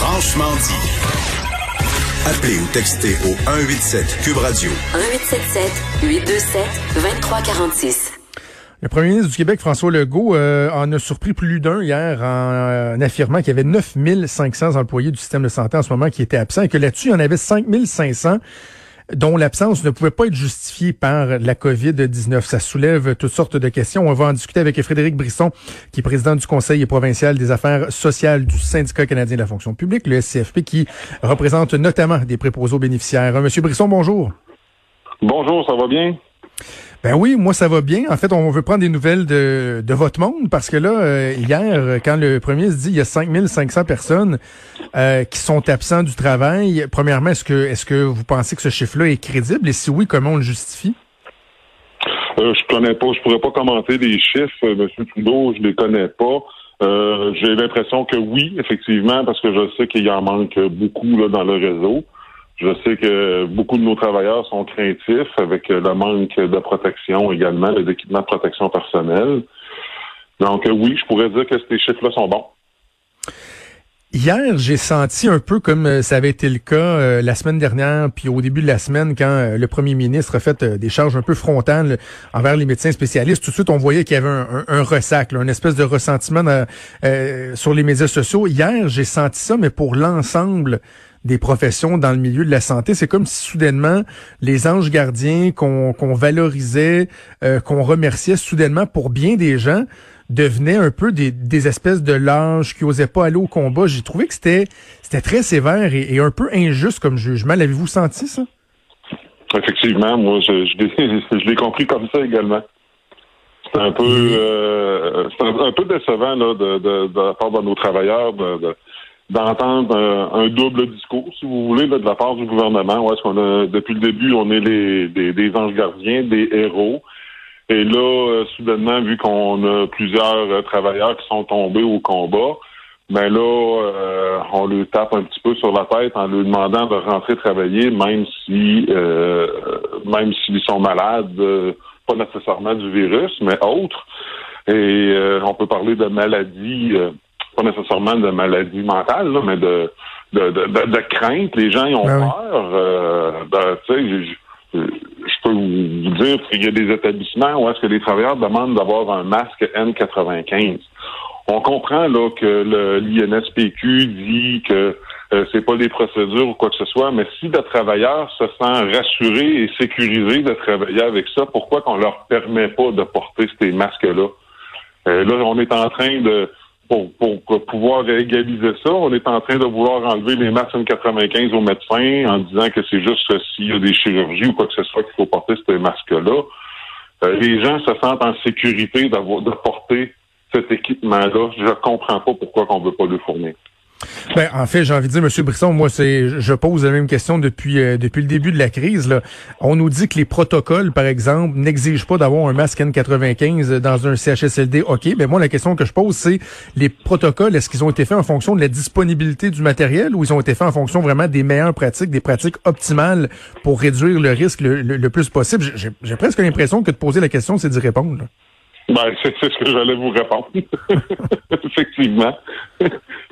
Franchement dit. Appelez ou textez au 187 Cube Radio. 1877 827 2346. Le premier ministre du Québec, François Legault, euh, en a surpris plus d'un hier en, euh, en affirmant qu'il y avait 9500 employés du système de santé en ce moment qui étaient absents et que là-dessus, il y en avait 5500 dont l'absence ne pouvait pas être justifiée par la COVID-19. Ça soulève toutes sortes de questions. On va en discuter avec Frédéric Brisson, qui est président du Conseil provincial des affaires sociales du Syndicat canadien de la fonction publique, le SCFP, qui représente notamment des préposés aux bénéficiaires. Monsieur Brisson, bonjour. Bonjour, ça va bien? Ben oui, moi ça va bien. En fait, on veut prendre des nouvelles de, votre monde parce que là, euh, hier, quand le premier ministre dit il y a 5500 personnes euh, qui sont absents du travail, premièrement, est-ce que vous pensez que ce chiffre-là est crédible et si oui, comment on le justifie? Euh, je connais pas, je pourrais pas commenter les chiffres, M. Trudeau, je les connais pas. Euh, J'ai l'impression que oui, effectivement, parce que je sais qu'il y en manque beaucoup dans le réseau. Je sais que beaucoup de nos travailleurs sont craintifs avec le manque de protection également, les équipements de protection personnelle. Donc oui, je pourrais dire que ces chiffres-là sont bons. Hier, j'ai senti un peu comme euh, ça avait été le cas euh, la semaine dernière, puis au début de la semaine, quand euh, le premier ministre a fait des charges un peu frontales envers les médecins spécialistes. Tout de suite, on voyait qu'il y avait un, un, ressac, une espèce de ressentiment sur les médias sociaux. Hier, j'ai senti ça, mais pour l'ensemble des professions dans le milieu de la santé. C'est comme si soudainement les anges gardiens qu'on valorisait, qu'on remerciait soudainement pour bien des gens devenaient un peu des, des espèces de lâches qui osaient pas aller au combat. J'ai trouvé que c'était c'était très sévère et, un peu injuste comme jugement. L'avez-vous senti ça? Effectivement, moi je, je l'ai compris comme ça également. C'est un peu euh, un, un, peu décevant là, de, de, de, la part de nos travailleurs de, d'entendre un, double discours, si vous voulez, de la part du gouvernement. Ouais, est-ce qu'on a depuis le début, on est les des, des anges gardiens, des héros. Et là, euh, soudainement, vu qu'on a plusieurs euh, travailleurs qui sont tombés au combat, ben là, euh, on lui tape un petit peu sur la tête en lui demandant de rentrer travailler, même si même s'ils sont malades, pas nécessairement du virus, mais autres. Et on peut parler de maladies, pas nécessairement de maladies mentales, mais de de, de, de, crainte. Les gens ils ont ben peur. Ben, tu sais, je peux vous dire qu'il y a des établissements où est-ce que les travailleurs demandent d'avoir un masque N95. On comprend là que l'INSPQ dit que euh, c'est pas des procédures ou quoi que ce soit, mais si le travailleur se sent rassuré et sécurisé de travailler avec ça, pourquoi qu'on leur permet pas de porter ces masques-là? Euh, là, on est en train de pour, pour, pouvoir égaliser ça, on est en train de vouloir enlever les masques N95 aux médecins en disant que c'est juste s'il y a des chirurgies ou quoi que ce soit qu'il faut porter ces masques-là. Euh, les gens se sentent en sécurité d'avoir de porter cet équipement-là. Je comprends pas pourquoi on veut pas le fournir. Ben, en fait, j'ai envie de dire, M. Brisson, moi, c'est, je pose la même question depuis euh, depuis le début de la crise. Là. On nous dit que les protocoles, par exemple, n'exigent pas d'avoir un masque N95 dans un CHSLD. OK, ben, moi, la question que je pose, c'est les protocoles, est-ce qu'ils ont été faits en fonction de la disponibilité du matériel ou ils ont été faits en fonction vraiment des meilleures pratiques, des pratiques optimales pour réduire le risque le, plus possible? J'ai presque l'impression que de poser la question, c'est d'y répondre. Ben, c'est ce que j'allais vous répondre. Effectivement.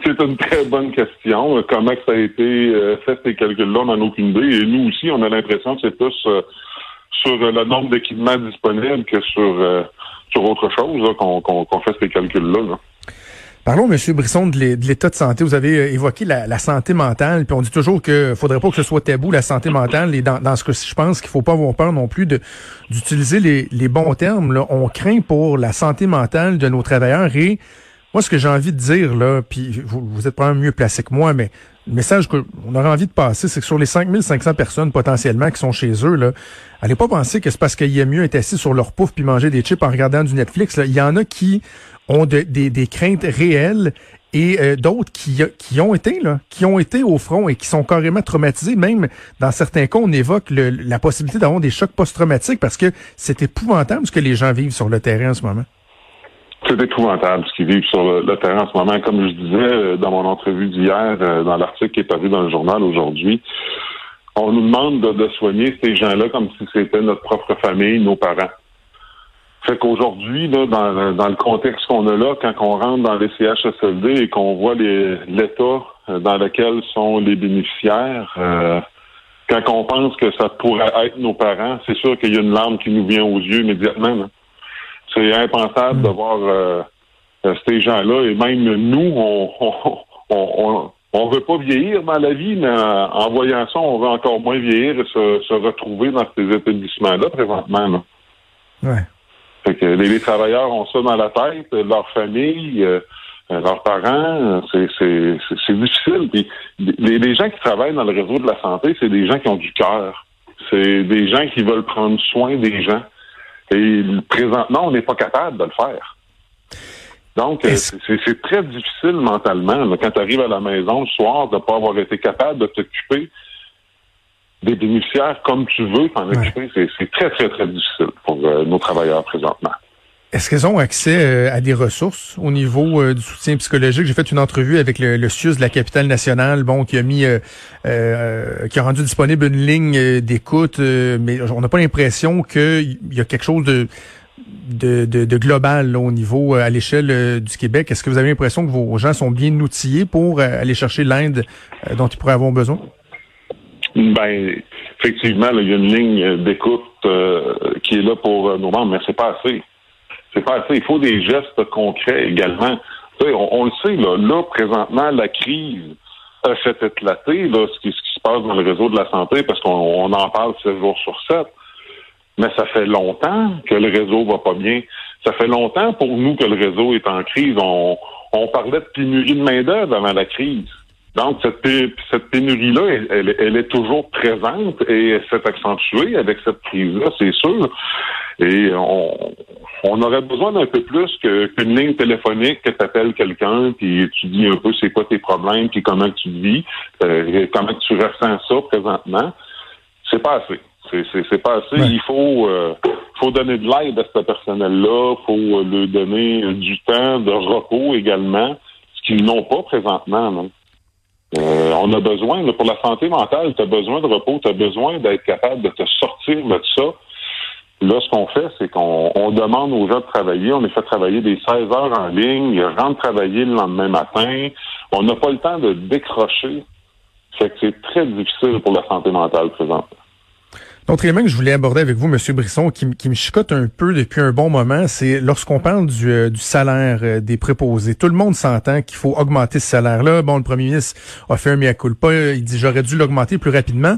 C'est une très bonne question. Comment ça a été euh, fait ces calculs-là, on n'en a aucune idée. Et nous aussi, on a l'impression que c'est plus euh, sur le nombre d'équipements disponibles que sur, euh, sur autre chose qu'on fait ces calculs-là. là Parlons, M. Brisson, de l'état de santé. Vous avez euh, évoqué la, santé mentale, puis on dit toujours que faudrait pas que ce soit tabou, la santé mentale. Et dans, ce que je pense qu'il faut pas avoir peur non plus d'utiliser les, bons termes. Là. On craint pour la santé mentale de nos travailleurs. Et moi, ce que j'ai envie de dire, là, puis vous, vous êtes probablement mieux placé que moi, mais le message qu'on aurait envie de passer, c'est que sur les 5500 personnes potentiellement qui sont chez eux, là, allez pas penser que c'est parce qu'il y a mieux être assis sur leur pouf puis manger des chips en regardant du Netflix. Il y en a qui ont des, des, craintes réelles et euh, d'autres qui, qui ont été là, qui ont été au front et qui sont carrément traumatisés. Même dans certains cas, on évoque la possibilité d'avoir des chocs post-traumatiques parce que c'est épouvantable ce que les gens vivent sur le terrain en ce moment. C'est épouvantable ce qu'ils vivent sur le, terrain en ce moment. Comme je disais euh, dans mon entrevue d'hier, euh, dans l'article qui est paru dans le journal aujourd'hui, on nous demande de soigner ces gens-là comme si c'était notre propre famille, nos parents. Fait qu'aujourd'hui, là, dans, dans, le contexte qu'on a là, quand on rentre dans les CHSLD et qu'on voit l'état euh, dans lequel sont les bénéficiaires, quand on pense que ça pourrait être nos parents, c'est sûr qu'il y a une larme qui nous vient aux yeux immédiatement. C'est impensable de mm. voir euh, ces gens-là, et même nous, on, on, on, veut pas vieillir dans la vie, mais en voyant ça, on veut encore moins vieillir et se, se retrouver dans ces établissements-là présentement. Là. Ouais les, travailleurs ont ça dans la tête, leur famille, euh, euh, leurs parents, c'est difficile. les, gens qui travaillent dans le réseau de la santé, c'est des gens qui ont du cœur. C'est des gens qui veulent prendre soin des gens. Et présentement, on n'est pas capable de le faire. Donc, euh, c'est très difficile mentalement, quand tu arrives à la maison le soir, de ne pas avoir été capable de t'occuper des bénéficiaires comme tu veux t'en occuper. C'est très, très, très difficile pour euh, nos travailleurs présentement. Est-ce qu'ils ont accès euh, à des ressources au niveau euh, du soutien psychologique? J'ai fait une entrevue avec le, le de la capitale nationale, bon, qui a mis, qui a rendu disponible une ligne d'écoute, mais on n'a pas l'impression qu'il y a quelque chose de de, de, global au niveau à l'échelle du Québec. Est-ce que vous avez l'impression que vos gens sont bien outillés pour aller chercher l'aide dont ils pourraient avoir besoin? Ben, effectivement, il y a une ligne d'écoute euh, qui est là pour euh, nos membres, mais c'est pas assez. C'est pas. Il faut des gestes concrets également. On, le sait, là, là, présentement, la crise a fait éclater ce, qui, se passe dans le réseau de la santé parce qu'on en parle 7 jours sur 7. Mais ça fait longtemps que le réseau va pas bien. Ça fait longtemps pour nous que le réseau est en crise. On, parlait de pénurie de main-d'œuvre avant la crise. Donc, cette, pénurie-là, elle, est toujours présente et s'est accentuée avec cette crise-là, c'est sûr. Et on, aurait besoin d'un peu plus qu'une ligne téléphonique que tu appelles quelqu'un, puis tu dis un peu c'est quoi tes problèmes, puis comment tu vis, euh, comment tu ressens ça présentement. C'est pas assez. C'est pas assez. Il faut euh, faut donner de l'aide à ce personnel-là, faut leur donner du temps de repos également, ce qu'ils n'ont pas présentement. Non? Euh, on a besoin, pour la santé mentale, tu as besoin de repos, tu as besoin d'être capable de te sortir de ça. Là, ce qu'on fait, c'est qu'on demande aux gens de travailler. On les fait travailler des 16 heures en ligne. Ils rentrent travailler le lendemain matin. On n'a pas le temps de décrocher. Fait que c'est très difficile pour la santé mentale présentement. L'autre élément que je voulais aborder avec vous, Monsieur Brisson, qui, me chicote un peu depuis un bon moment, c'est lorsqu'on parle du, euh, salaire euh, des préposés. Tout le monde s'entend qu'il faut augmenter ce salaire-là. Bon, le premier ministre a fait un mea culpa. Il dit j'aurais dû l'augmenter plus rapidement.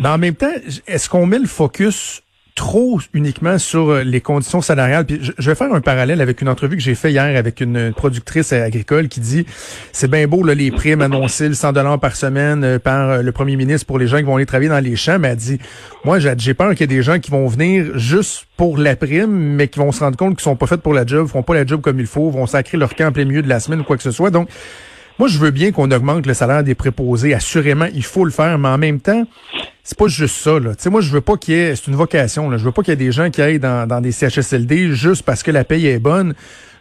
Mais en même temps, est-ce qu'on met le focus trop uniquement sur euh, les conditions salariales. Puis je, vais faire un parallèle avec une entrevue que j'ai fait hier avec une productrice agricole qui dit c'est bien beau là, les primes annoncées, le 100 dollars par semaine euh, par euh, le premier ministre pour les gens qui vont aller travailler dans les champs. Mais elle dit moi j'ai peur qu'il y ait des gens qui vont venir juste pour la prime, mais qui vont se rendre compte qu'ils sont pas faits pour la job, font pas la job comme il faut, vont sacrer leur camp en plein milieu de la semaine ou quoi que ce soit. Donc moi, je veux bien qu'on augmente le salaire des préposés. Assurément, il faut le faire, mais en même temps, c'est pas juste ça. Là. sais, moi, je veux pas qu'il y ait. C'est une vocation. Là. Je veux pas qu'il y ait des gens qui aillent dans, dans des CHSLD juste parce que la paye est bonne.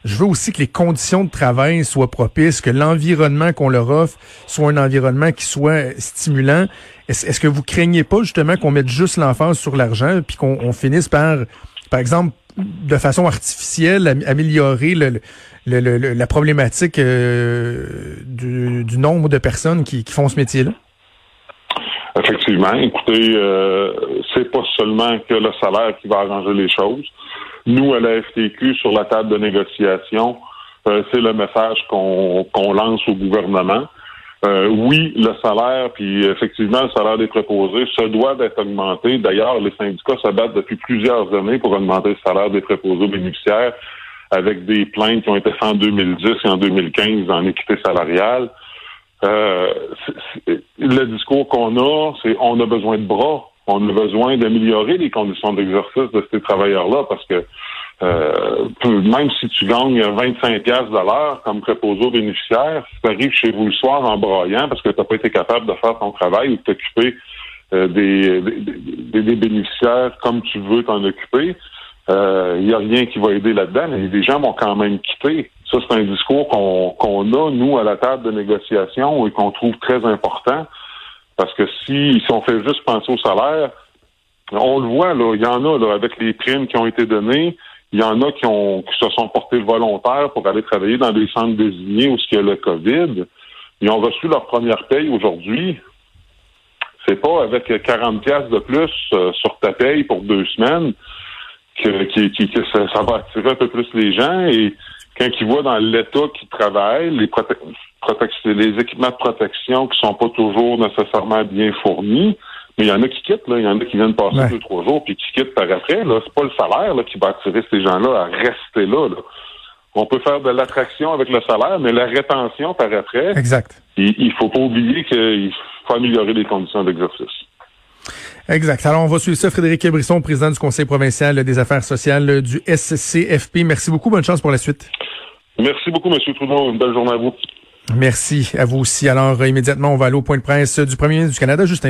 Je veux aussi que les conditions de travail soient propices, que l'environnement qu'on leur offre soit un environnement qui soit stimulant. Est-ce que vous craignez pas justement qu'on mette juste l'enfance sur l'argent puis qu'on finisse par, par exemple, de façon artificielle, améliorer le, la problématique euh, du, nombre de personnes qui, font ce métier-là? Effectivement. Écoutez, euh, c'est pas seulement que le salaire qui va arranger les choses. Nous, à la FTQ, sur la table de négociation, euh, c'est le message qu'on lance au gouvernement. Euh, oui, le salaire, puis effectivement, le salaire des préposés se doit d'être augmenté. D'ailleurs, les syndicats se battent depuis plusieurs années pour augmenter le salaire des préposés bénéficiaires avec des plaintes qui ont été faites en 2010 et en 2015 en équité salariale. Euh, le discours qu'on a, c'est on a besoin de bras, on a besoin d'améliorer les conditions d'exercice de ces travailleurs-là parce que euh, même si tu gagnes 25 pièces de l'heure comme préposé aux bénéficiaires, si tu arrives chez vous le soir en braillant parce que tu n'as pas été capable de faire ton travail ou de t'occuper euh, des, des, des, bénéficiaires comme tu veux t'en occuper, il euh, n'y a rien qui va aider là-dedans, mais les gens vont quand même quitter. Ça, c'est un discours qu'on a, nous, à la table de négociation et qu'on trouve très important. Parce que si, si on fait juste penser au salaire, on le voit, là, il y en a là, avec les primes qui ont été données, il y en a qui ont qui se sont portés volontaires pour aller travailler dans des centres désignés où il y a le COVID. Ils ont reçu leur première paye aujourd'hui. C'est pas avec 40 pièces de plus euh, sur ta paye pour deux semaines que, ça, va attirer un peu plus les gens et quand ils voient dans l'État qui travaillent, les, les équipements de protection qui sont pas toujours nécessairement bien fournis, mais il y en a qui quittent, là. Il y en a qui viennent passer deux, trois jours puis qui quittent par après. Là, c'est pas le salaire là, qui va attirer ces gens-là à rester là, On peut faire de l'attraction avec le salaire, mais la rétention par après. Exact. Il, il faut pas oublier qu'il faut améliorer les conditions d'exercice. Exact. Alors, on va suivre ça. Frédéric Brisson, président du Conseil provincial des affaires sociales du SCFP. Merci beaucoup. Bonne chance pour la suite. Merci beaucoup, M. Trudeau. Une belle journée à vous. Merci à vous aussi. Alors, immédiatement, on va aller au point de presse du premier ministre du Canada, Justin